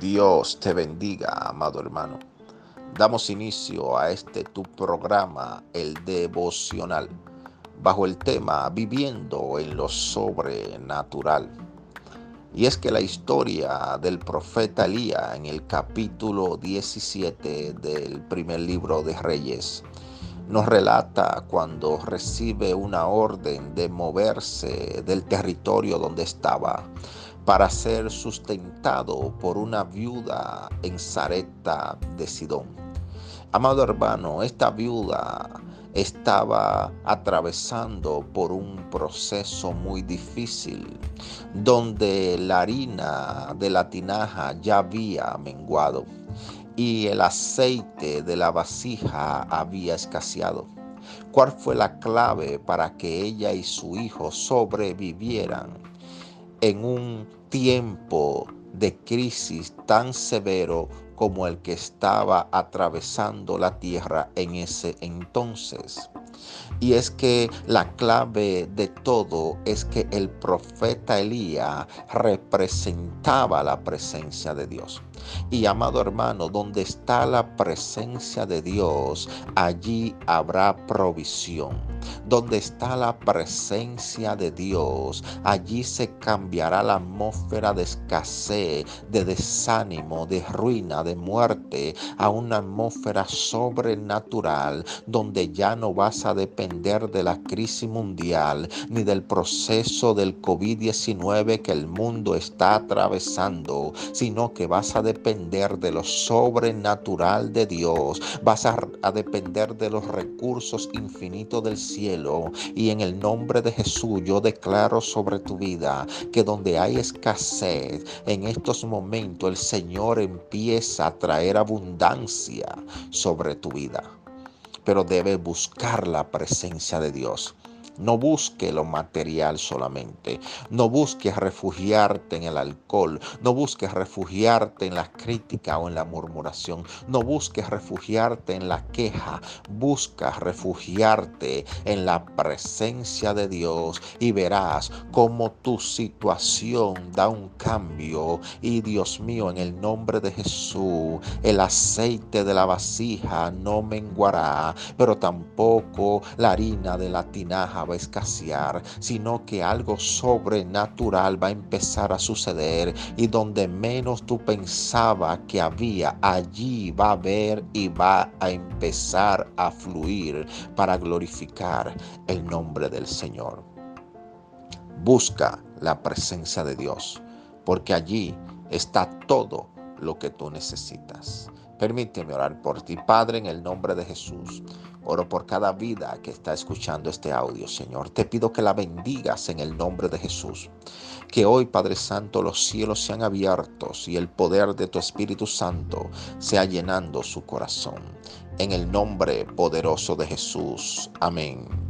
Dios te bendiga, amado hermano. Damos inicio a este tu programa, el devocional, bajo el tema Viviendo en lo sobrenatural. Y es que la historia del profeta Elías en el capítulo 17 del primer libro de Reyes nos relata cuando recibe una orden de moverse del territorio donde estaba para ser sustentado por una viuda en Zareta de Sidón. Amado hermano, esta viuda estaba atravesando por un proceso muy difícil, donde la harina de la tinaja ya había menguado y el aceite de la vasija había escaseado. ¿Cuál fue la clave para que ella y su hijo sobrevivieran en un tiempo de crisis tan severo como el que estaba atravesando la tierra en ese entonces. Y es que la clave de todo es que el profeta Elías representaba la presencia de Dios. Y amado hermano, donde está la presencia de Dios, allí habrá provisión. Donde está la presencia de Dios, allí se cambiará la atmósfera de escasez, de desánimo, de ruina, de muerte, a una atmósfera sobrenatural, donde ya no vas a depender de la crisis mundial, ni del proceso del COVID-19 que el mundo está atravesando, sino que vas a depender de lo sobrenatural de Dios, vas a, depender de los recursos infinitos del cielo. Y en el nombre de Jesús yo declaro sobre tu vida que donde hay escasez, en estos momentos el Señor empieza a traer abundancia sobre tu vida. Pero debes buscar la presencia de Dios. No busques lo material solamente. No busques refugiarte en el alcohol. No busques refugiarte en la crítica o en la murmuración. No busques refugiarte en la queja. Busca refugiarte en la presencia de Dios y verás cómo tu situación da un cambio. Y Dios mío, en el nombre de Jesús, el aceite de la vasija no menguará, pero tampoco la harina de la tinaja va a escasear, sino que algo sobrenatural va a empezar a suceder y donde menos tú pensaba que había, allí va a haber y va a empezar a fluir para glorificar el nombre del Señor. Busca la presencia de Dios, porque allí está todo lo que tú necesitas. Permíteme orar por ti, Padre, en el nombre de Jesús. Oro por cada vida que está escuchando este audio, Señor. Te pido que la bendigas en el nombre de Jesús. Que hoy, Padre Santo, los cielos sean abiertos y el poder de tu Espíritu Santo sea llenando su corazón. En el nombre poderoso de Jesús. Amén